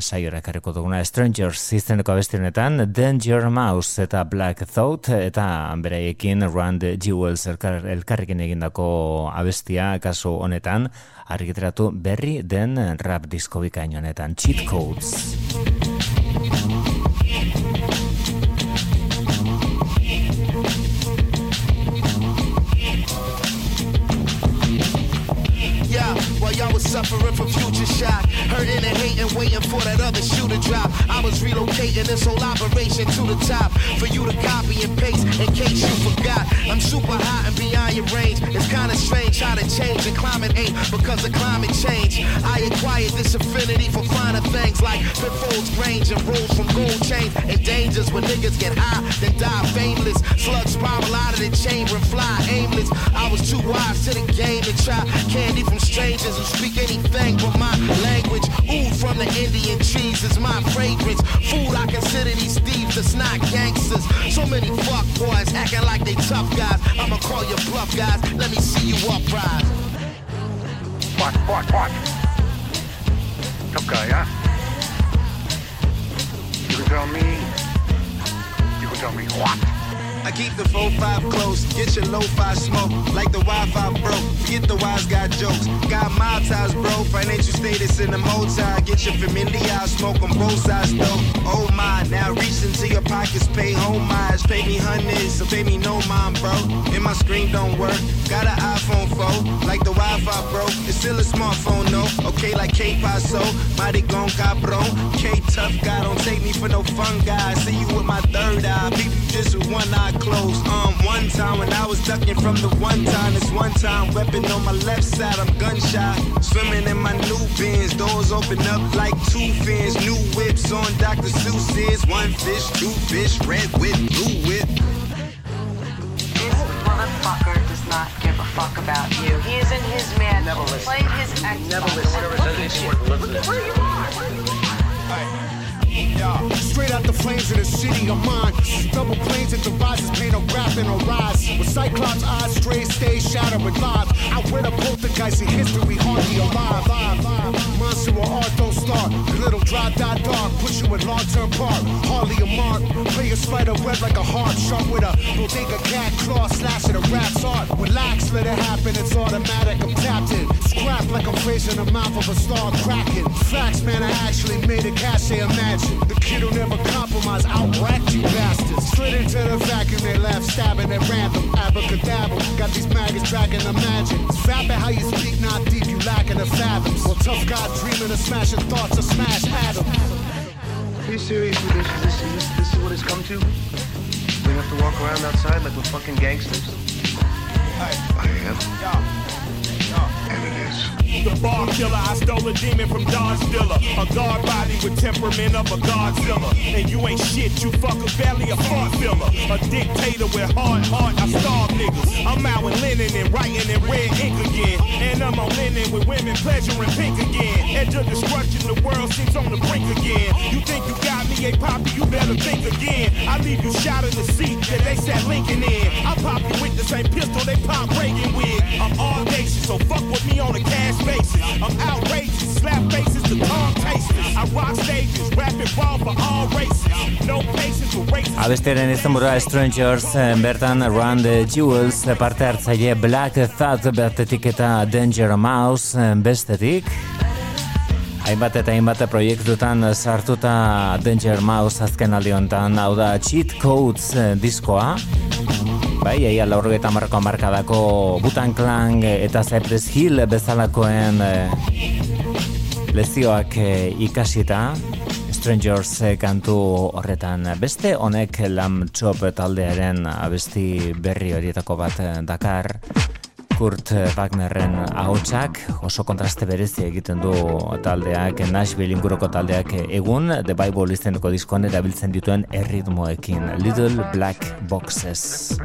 B: saiora karriko duguna. Strangers izeneko abesti honetan Danger Mouse eta Black Thought eta beraiekin Run the Jewels elkar, elkarrekin egin egindako abestia kasu honetan argiteratu berri den rap disko bikain honetan cheat codes
J: suffering from future shock, hurting and hating, waiting for that other shoe to drop. I was relocating this whole operation to the top for you to copy and paste in case you forgot. I'm super hot and beyond your range. It's kinda strange how to change and climate ain't because of climate change. I acquired this affinity for finer things like pitfalls, range, and rules from gold chains and dangers when niggas get high, then die fameless. Slugs spiral out of the chamber and fly aimless. I was too wise to the game to try candy from strangers speak anything but my language. Ooh, from the Indian trees is my fragrance. Food, I consider these thieves, it's not gangsters. So many fuck boys acting like they tough guys. I'ma call you bluff guys. Let me see you uprise.
K: Tough guy, huh? You can tell me. You can tell me what?
L: I keep the 4-5 close, get your low-fi smoke. Like the Wi-Fi broke, get the wise guy jokes. Got my ties bro, financial status in the multi Get your familiar, smoke on both sides though. Oh my, now reach into your pockets, pay homage. Pay me hundreds, so pay me no mind bro. And my screen don't work, got an iPhone 4 Like the Wi-Fi broke, it's still a smartphone no Okay like K-Paso, mighty gon' cabron K-Tough guy, don't take me for no fun guy. See you with my third eye, you just with one eye close. Um, one time when I was ducking from the one time, this one time weapon on my left side, I'm gunshot. Swimming in my new bins, doors open up like two fins. New whips on Dr. Seuss's. One fish, two fish, red whip, blue whip.
M: This motherfucker does not give a fuck about you. He is in his man. Never listen. Playing his Xbox. Never listen. Look at you. Look where you are. Where you are.
N: Yeah. Straight out the flames of the city of mine. Double planes and devices paint a rap and a rise. With Cyclops eyes, straight stay with live. I wear the poltergeist in history, hardly alive. Monster or art don't start. The little dry dot dark, push you in long term park. Hardly a mark. Play a spider web like a heart sharp with a bodega cat claw slash at a rap's art. Relax, let it happen, it's automatic. I'm tapped in. Scrap like I'm facing the mouth of a star cracking. Facts, man, I actually made a cachet imagine. The kid will never compromise, outrack you bastards. Slid into the vacuum, they left, stabbing at random. Abracadabra, got these maggots dragging imagine. It's vapid how you speak, not deep, you lacking the fathoms. Well, tough guy dreaming of smashing thoughts of smash atoms.
K: Are you serious with this? This, this, this is what it's come to? We have to walk around outside like we're fucking gangsters? I am. And it is.
O: The bar killer, I stole a demon from Don Stiller. A guard body with temperament of a Godzilla. And you ain't shit, you fuck a belly, a fart filler. A dictator with hard heart, I starve niggas. I'm out with linen and writing in red ink again. And I'm on linen with women pleasuring pink again. Edge of destruction, the world seems on the brink again. You think you got me, a poppy, you better think again. I leave you shot in the seat that they sat Lincoln in. I pop you with the same pistol they pop Reagan with. I'm audacious, so fuck with me on the cash basis. I'm outrageous slap faces to tongue tasters. I rock stages, rapping raw for all races. No patience for races.
B: Abestiaren izenburua Strangers, eh, bertan Run the Jewels, eh, parte hartzaile Black Thought bertetik eta Danger Mouse eh, bestetik. Hainbat eta hainbat proiektutan sartuta Danger Mouse azken aldi honetan, hau da Cheat Codes diskoa. Bai, eia laurgeta marko markadako Butan Clan eta Cypress Hill bezalakoen eh, lezioak eh, ikasita. Strangers eh, kantu horretan beste honek Lamb Chop taldearen abesti berri horietako bat dakar. Kurt Wagnerren ahotsak oso kontraste berezi egiten du taldeak Nashville inguruko taldeak egun The Bible izeneko diskoan erabiltzen dituen erritmoekin Little Black Boxes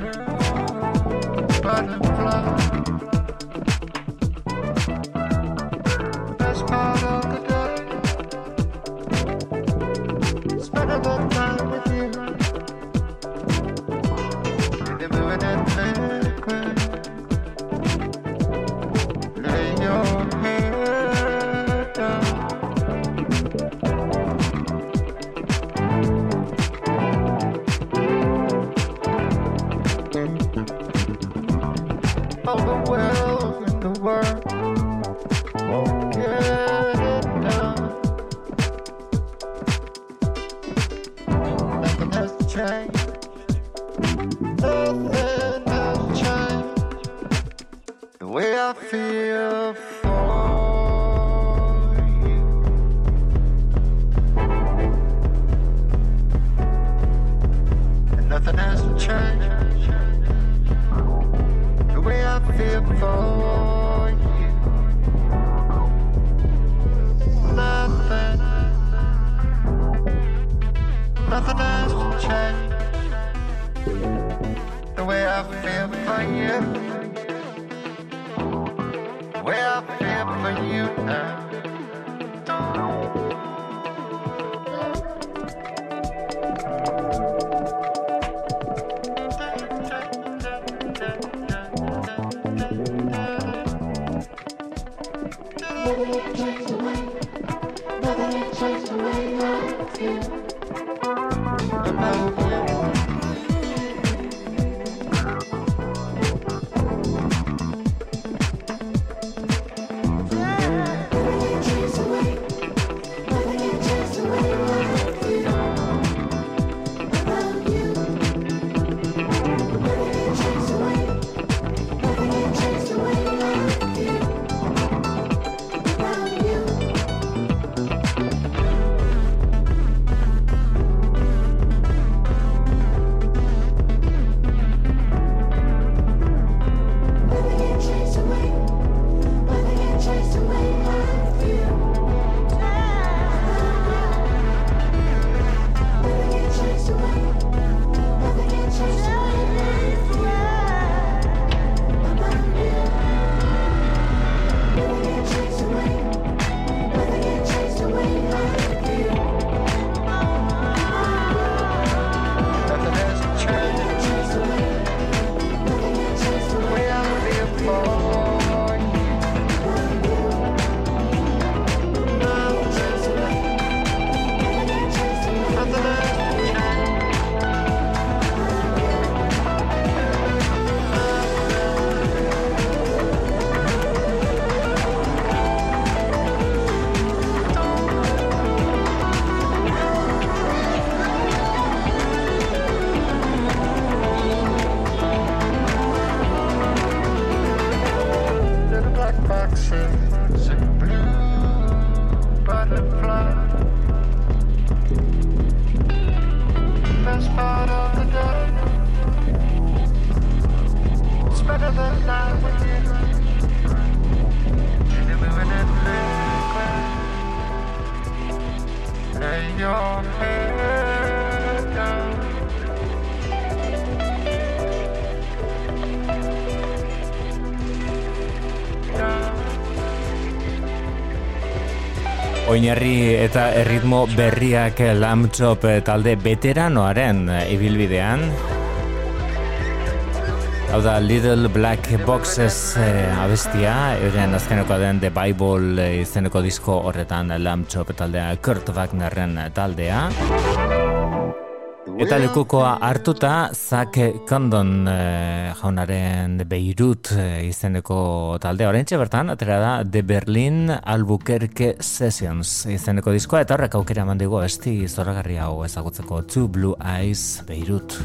B: Oinarri eta erritmo berriak Lamb Chop talde veteranoaren ibilbidean
F: Hau da Little Black Boxes eh, abestia, euren azkeneko den The Bible eh, izeneko disko horretan Lamb Chop taldea, Kurt Wagnerren taldea. Eta lekukoa hartuta Zack Condon eh, jaunaren Beirut eh, izeneko taldea. Horentxe bertan, atera da The Berlin Albuquerque Sessions izeneko diskoa, eta horrek aukera mandigo esti zoragarri hau ezagutzeko Two Blue Eyes Beirut.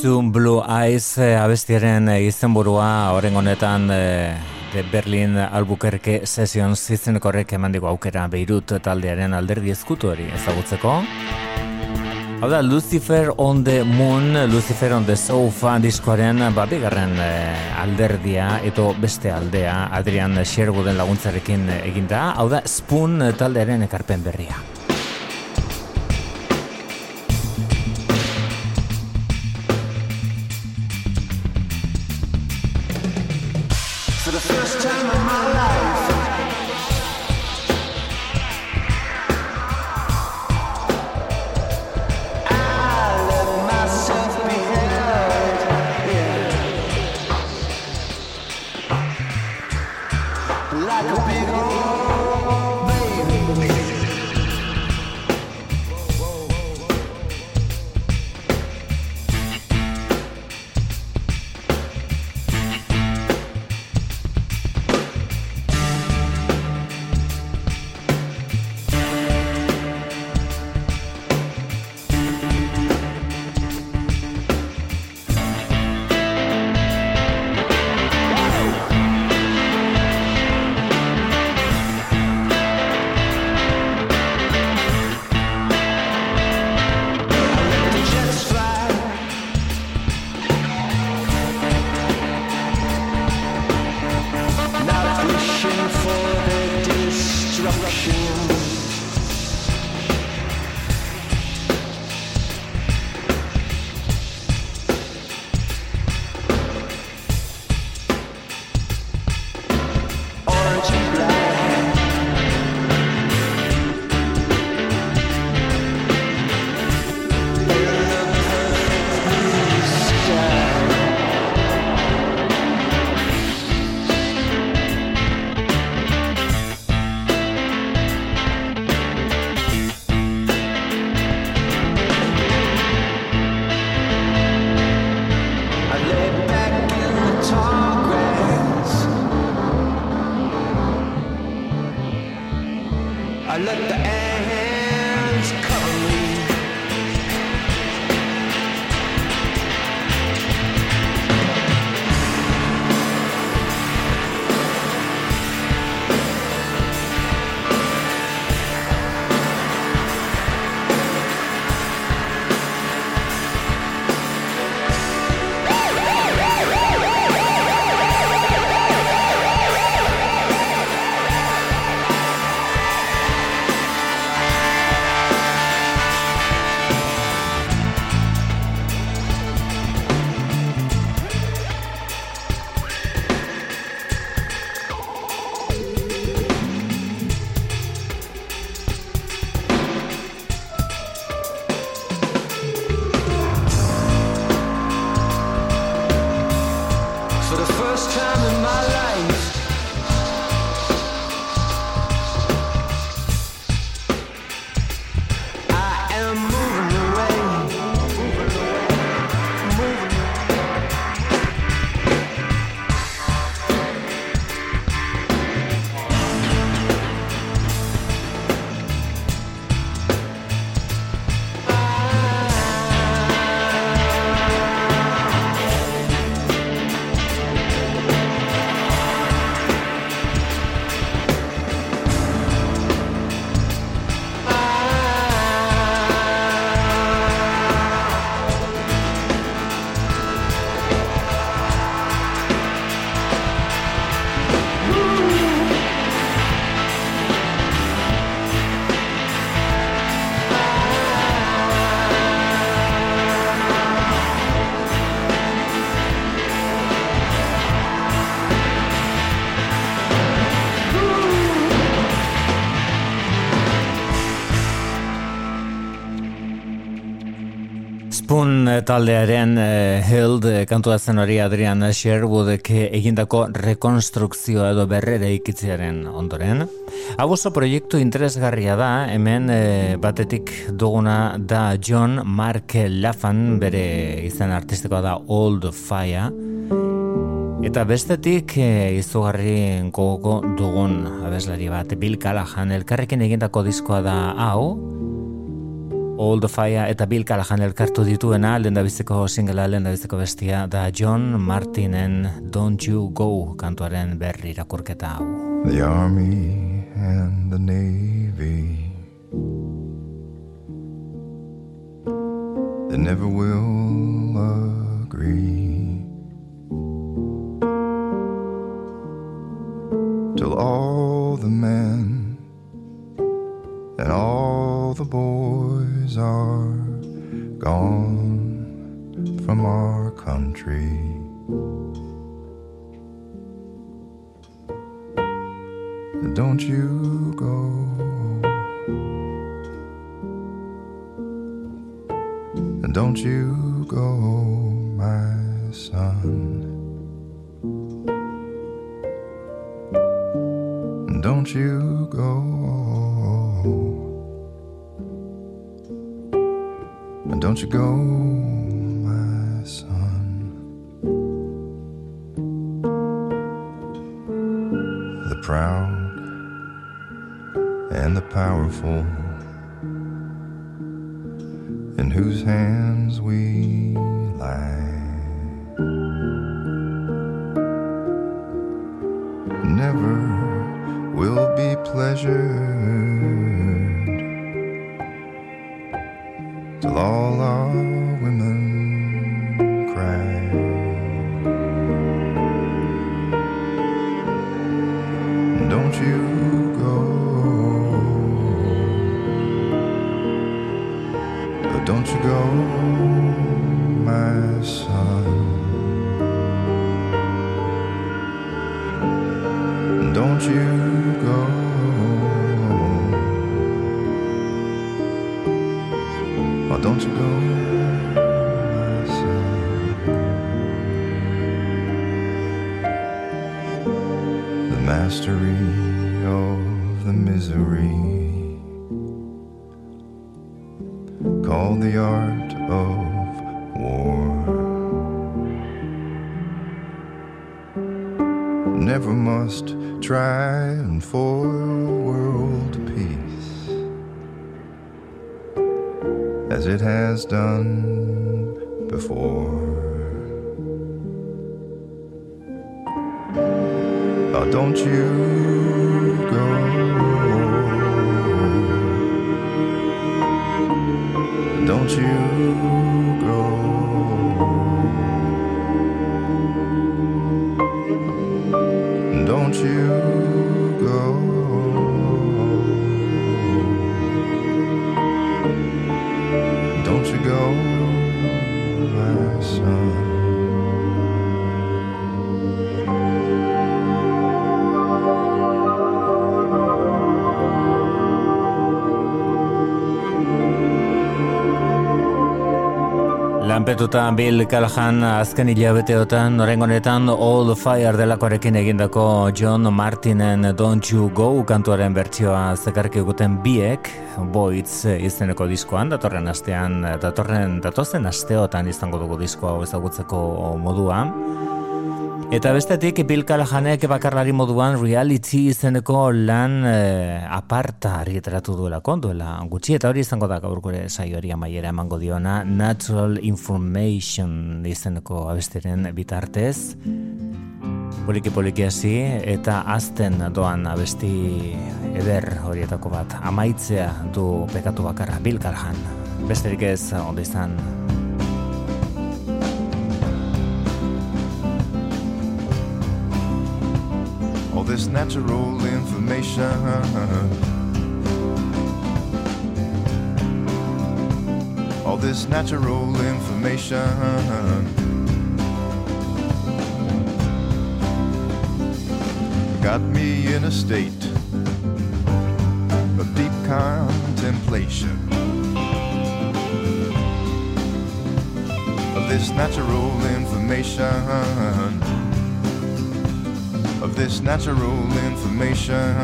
B: Two Blue Eyes
F: eh, abestiaren eh, izenburua horren honetan eh, The Berlin Albuquerque Sessions izeneko horrek eman digu aukera Beirut taldearen alderdi ezkutu hori ezagutzeko. Hau da, Lucifer on the Moon, Lucifer on the Sofa diskoaren ba, bigarren eh, alderdia eto beste aldea Adrian Sherwooden laguntzarekin eginda. Hau da, Spoon taldearen ekarpen berria.
B: Spoon taldearen uh, Hild eh, kantua zen hori Adrian Sherwoodek egindako rekonstrukzioa edo berrere ikitzearen ondoren. Hau oso proiektu interesgarria da, hemen eh, batetik duguna da John Mark Lafan, bere izan artistikoa da Old Fire, Eta bestetik e, izugarri gogoko dugun abeslari bat, Bill Callahan, elkarrekin egindako diskoa da hau, All the Fire eta Bill Callahan elkartu dituena, lehen da biziko singela, lehen da biziko bestia, da John Martynen Don't You Go kantuaren berri irakurketa hau.
P: The Army and the Navy They never will agree till all the men and all the boys are gone from our country. Don't you go. Don't you go, my son. don't you go. And don't you go, my son. The proud and the powerful, in whose hands we lie. Never will be pleasured till all our women cry. Don't you go, don't you go, my son. Don't you mastery of the misery called the art of war. Never must try and for world peace. as it has done before. Don't you go. Don't you go. Don't you
B: Lanpetuta Bill Callahan azken hilabeteotan, noren honetan All the Fire delakoarekin egindako John Martinen Don't You Go kantuaren bertsioa zekarki guten biek, Boitz izeneko diskoan, datorren astean, datorren datozen asteotan izango dugu diskoa ezagutzeko modua. Eta bestetik Bill Callahanek bakarlari moduan reality izeneko lan e, aparta argiteratu duela konduela gutxi eta hori izango da gaur gure saioari amaiera emango diona Natural Information izeneko abestiren bitartez. Poliki poliki hasi eta azten doan abesti eder horietako bat. Amaitzea du pekatu bakarra Bill Callahan. Besterik ez ondo izan
P: this natural information. All this natural information. Got me in a state of deep contemplation. of this natural information this natural information.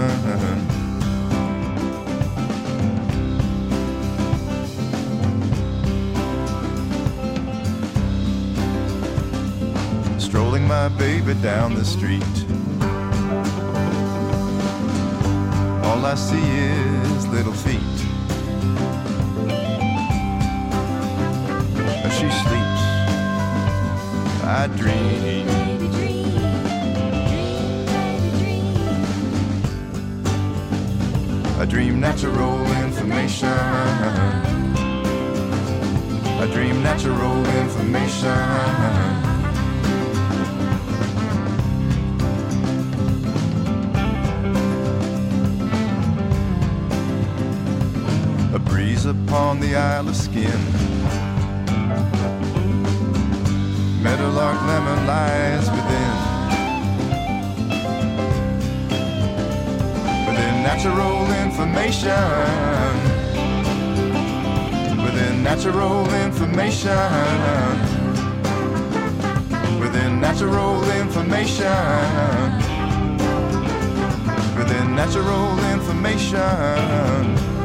P: Strolling my baby down the street. All I see is little feet. She sleeps I dream I dream natural information. I dream natural information. A breeze upon the Isle of Skin Meadowlark lemon lies within natural information. Within natural information. Within natural information. Within natural information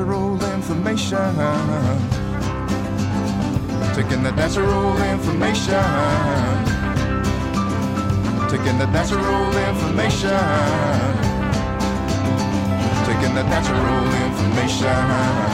P: Natural information. Taking the natural information. Taking the natural information. Taking the natural information.